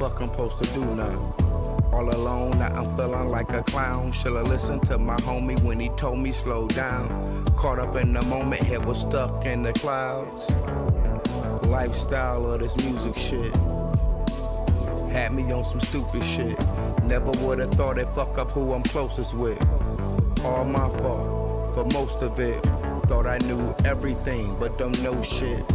Fuck I'm supposed to do now? All alone, now I'm feeling like a clown. Should've listened to my homie when he told me slow down. Caught up in the moment, head was stuck in the clouds. Lifestyle of this music shit. Had me on some stupid shit. Never would've thought it fuck up who I'm closest with. All my fault for most of it. Thought I knew everything, but don't know shit.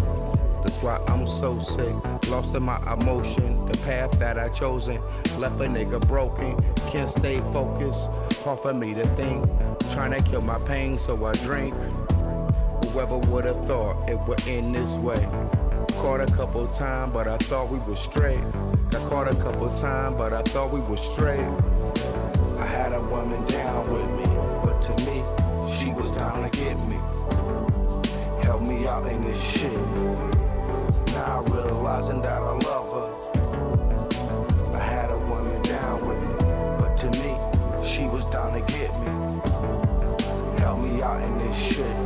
That's why I'm so sick. Lost in my emotion. The path that I chosen left a nigga broken. Can't stay focused. Hard for me to think. Trying to kill my pain, so I drink. Whoever would have thought it would end this way. Caught a couple times, but I thought we were straight. Got caught a couple times, but I thought we were straight. I had a woman down with me, but to me, she was down to get me. Help me out in this shit. Now realizing that I love her. I had a woman down with me, but to me, she was down to get me. Help me out in this shit.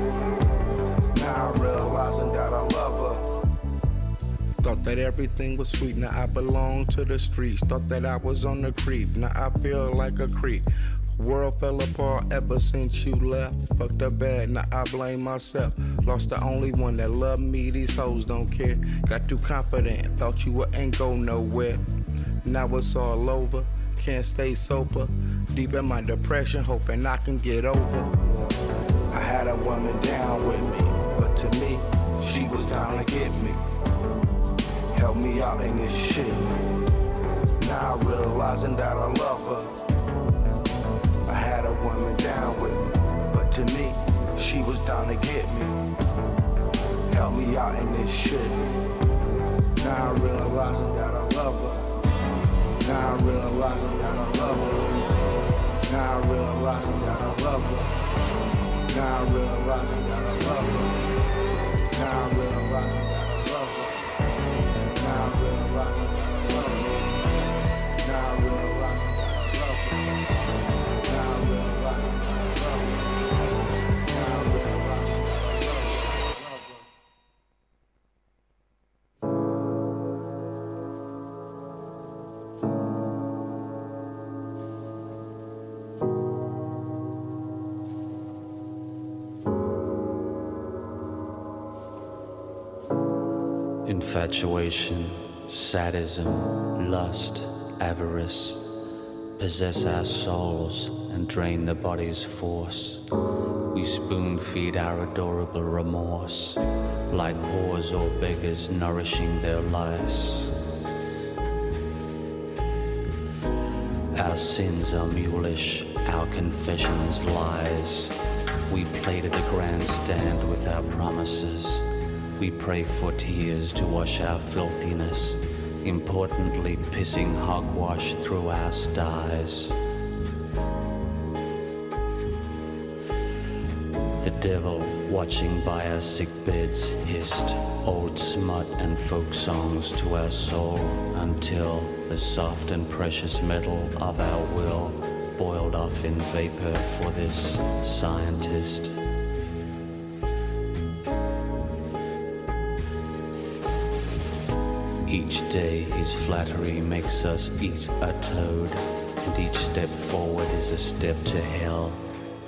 Now realizing that I love her. Thought that everything was sweet, now I belong to the streets. Thought that I was on the creep, now I feel like a creep. World fell apart ever since you left. Fucked up bad, now I blame myself. Lost the only one that loved me, these hoes don't care. Got too confident, thought you wouldn't go nowhere. Now it's all over, can't stay sober. Deep in my depression, hoping I can get over. I had a woman down with me, but to me, she was down to get me. Help me out in this shit. Now realizing that I love her woman down with me, but to me, she was down to get me. Help me out in this shit. Now I'm realizing that I love her. Now I'm realizing that I love her. Now I'm realizing that I love her. Now I'm realizing that I love her. Now I'm realizing that I love her. Now I'm realizing that I love her. Now I'm realizing infatuation, sadism, lust, avarice possess our souls and drain the body's force. We spoon feed our adorable remorse, like whores or beggars nourishing their lice. Our sins are mulish, our confessions lies. We play to the grandstand with our promises. We pray for tears to wash our filthiness, importantly pissing hogwash through our styes. The devil, watching by our sick beds, hissed old smut and folk songs to our soul until the soft and precious metal of our will boiled off in vapor for this scientist. Each day his flattery makes us eat a toad, and each step forward is a step to hell,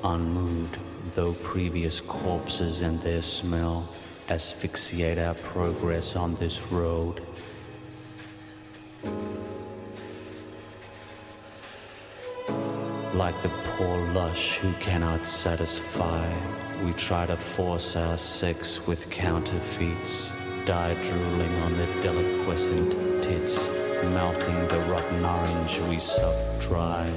unmoved though previous corpses and their smell asphyxiate our progress on this road. Like the poor lush who cannot satisfy, we try to force our sex with counterfeits die drooling on the deliquescent tits, mouthing the rotten orange we suck dry.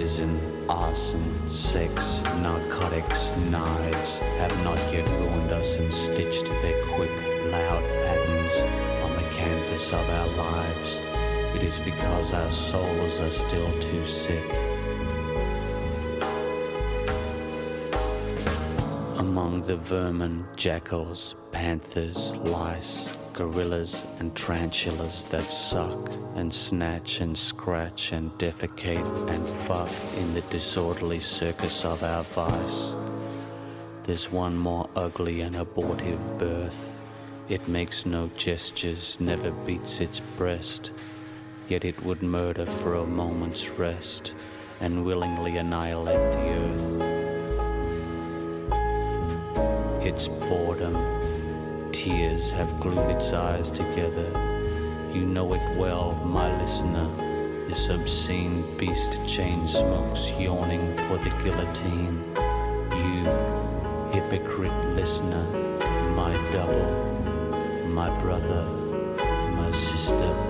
Poison Arson, sex, narcotics, knives have not yet ruined us and stitched their quick, loud patterns on the canvas of our lives. It is because our souls are still too sick. Among the vermin, jackals, panthers, lice, gorillas, and tarantulas that suck and snatch and scratch and defecate and fuck in the disorderly circus of our vice. There's one more ugly and abortive birth. It makes no gestures, never beats its breast, yet it would murder for a moment's rest and willingly annihilate the earth. It's boredom. Tears have glued its eyes together you know it well, my listener. This obscene beast chain smokes, yawning for the guillotine. You, hypocrite listener, my double, my brother, my sister.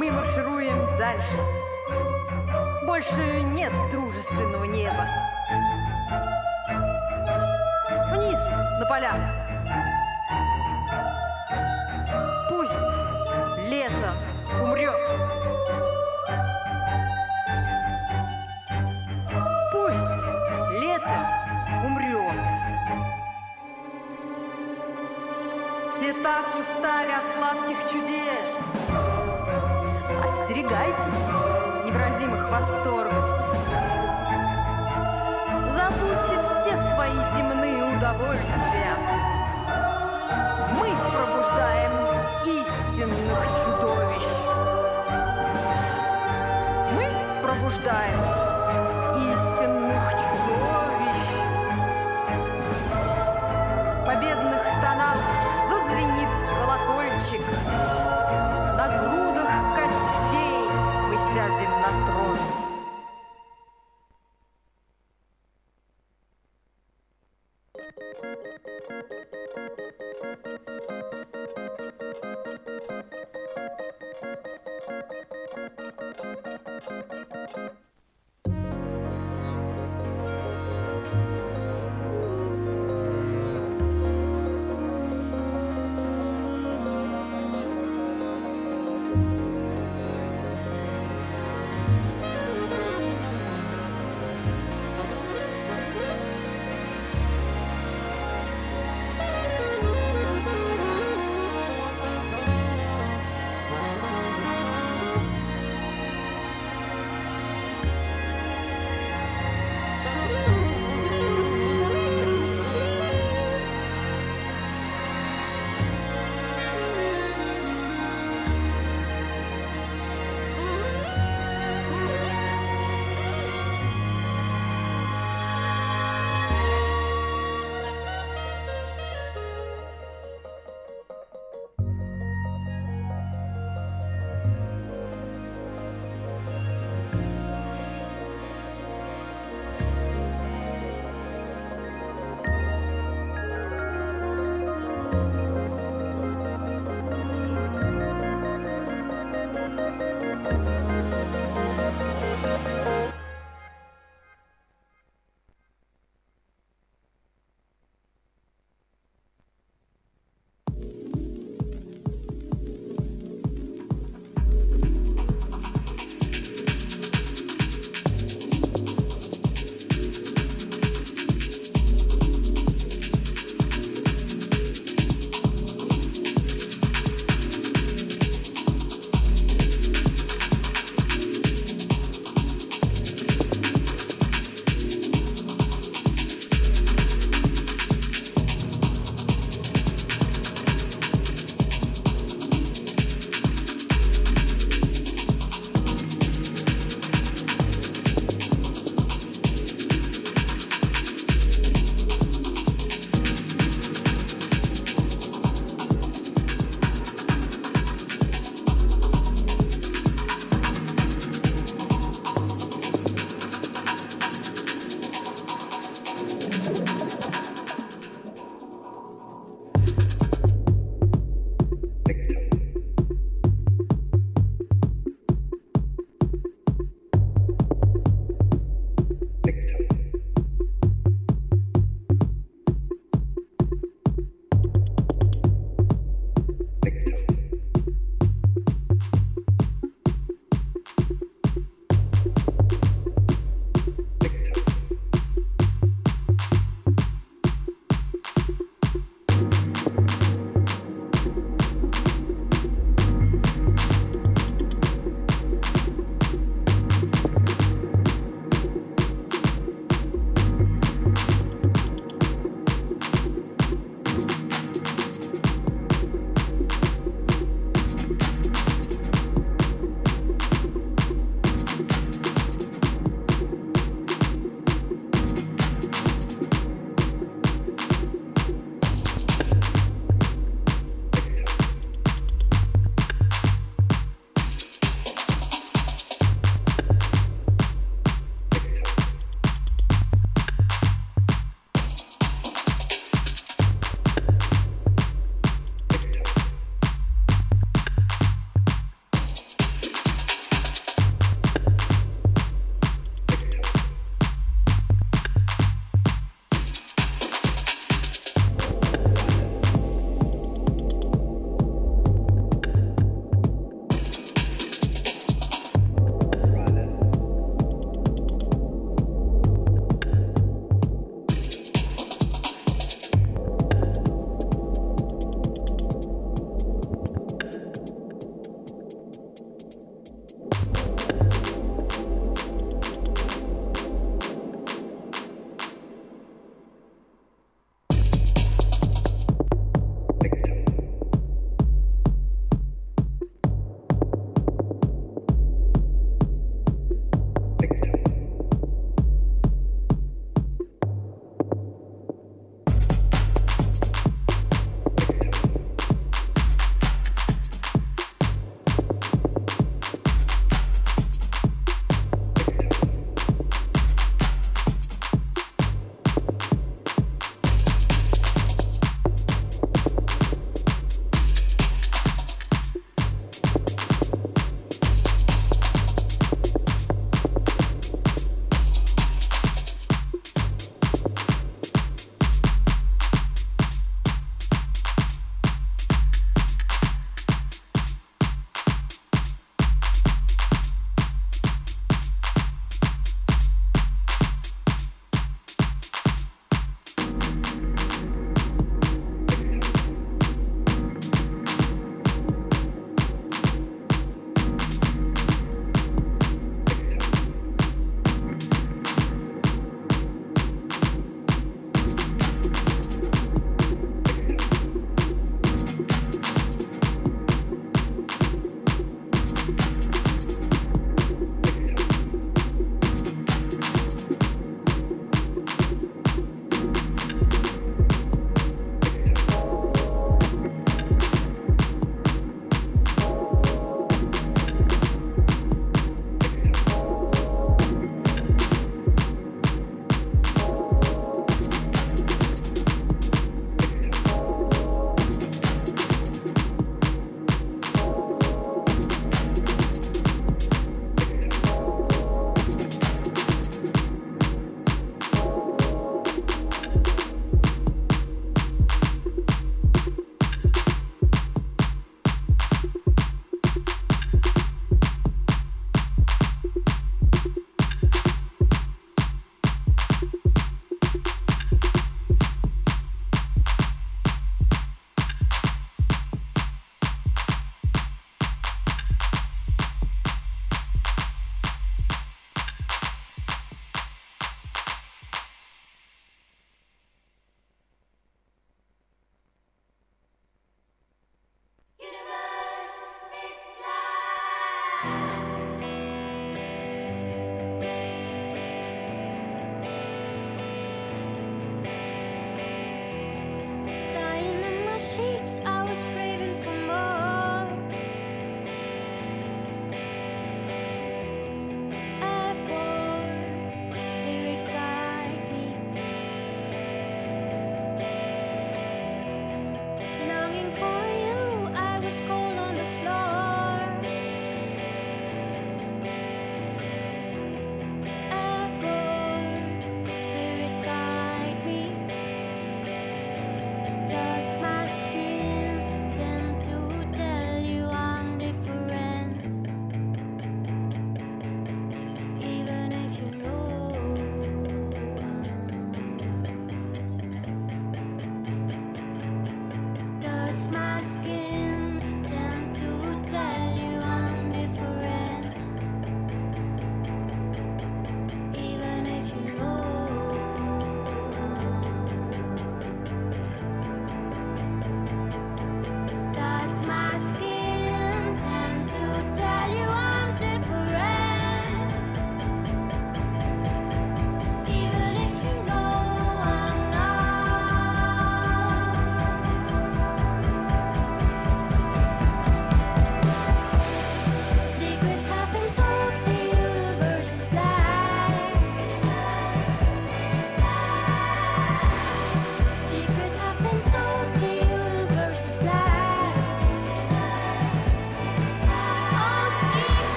Мы маршируем дальше. Больше нет дружественного неба. Вниз, на поля. Пусть лето умрет. Пусть лето умрет. Все так устали от сладких чудес остерегайтесь невразимых восторгов.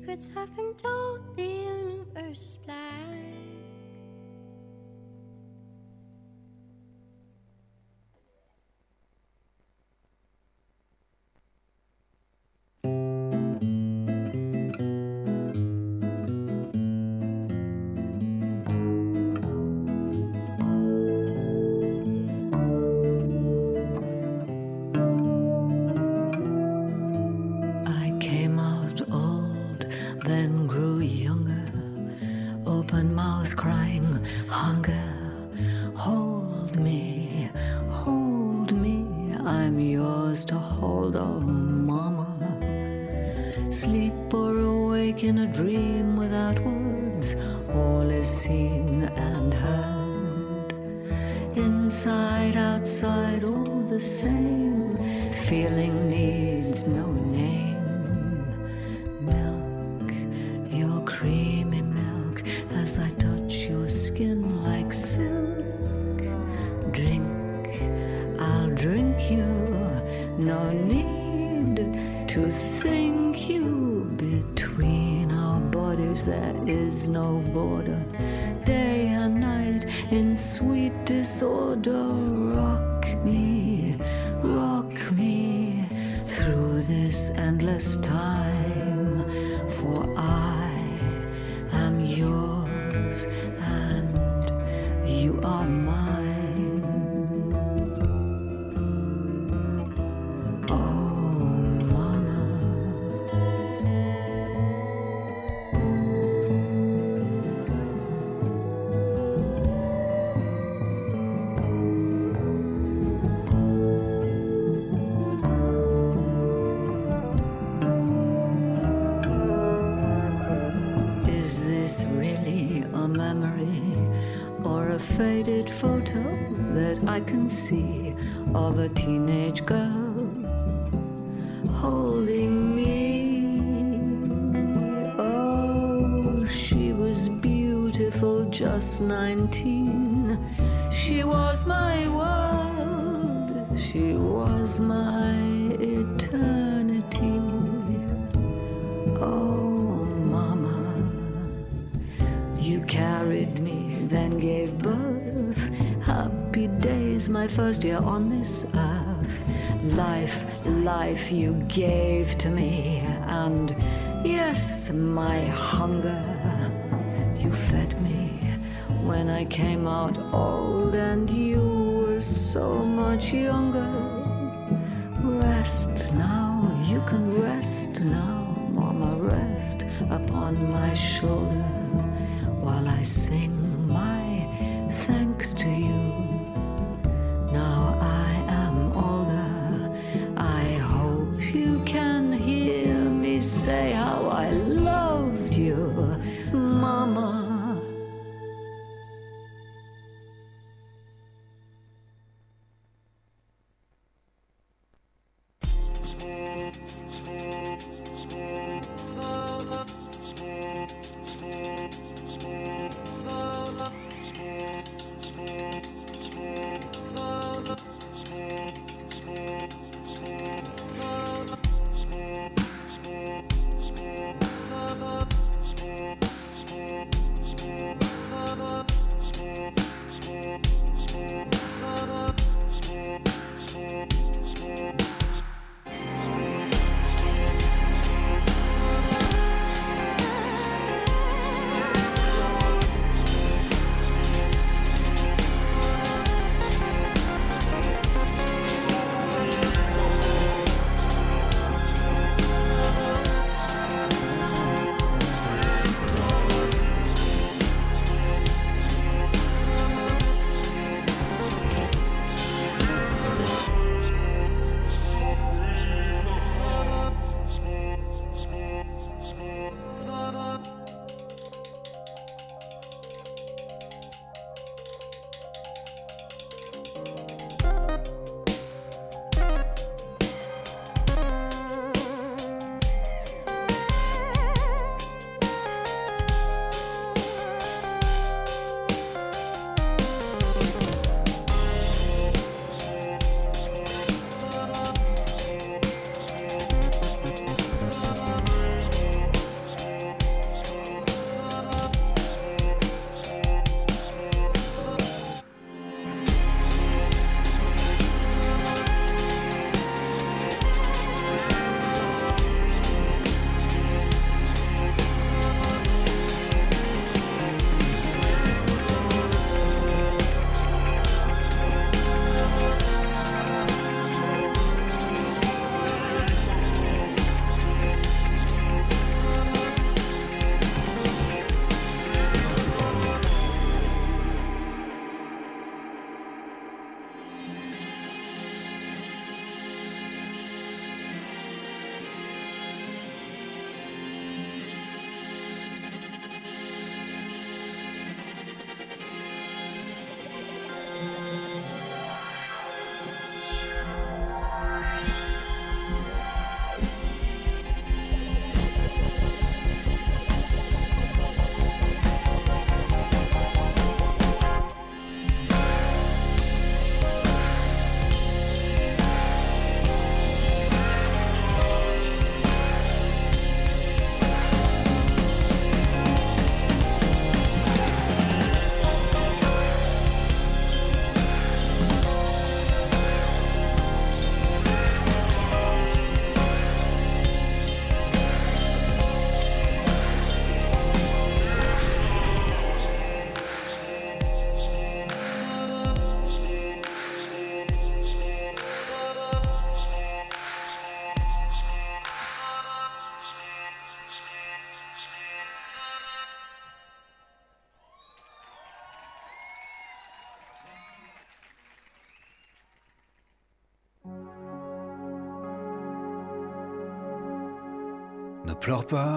Secrets have been told, the universe is black. endless time. Just 19. She was my world, she was my eternity. Oh, Mama, you carried me, then gave birth. Happy days, my first year on this earth. Life, life you gave to me, and yes, my hunger. When I came out old, and you were so much younger. Rest now, you can rest now mama rest upon my shoulder while I sing pleure pas.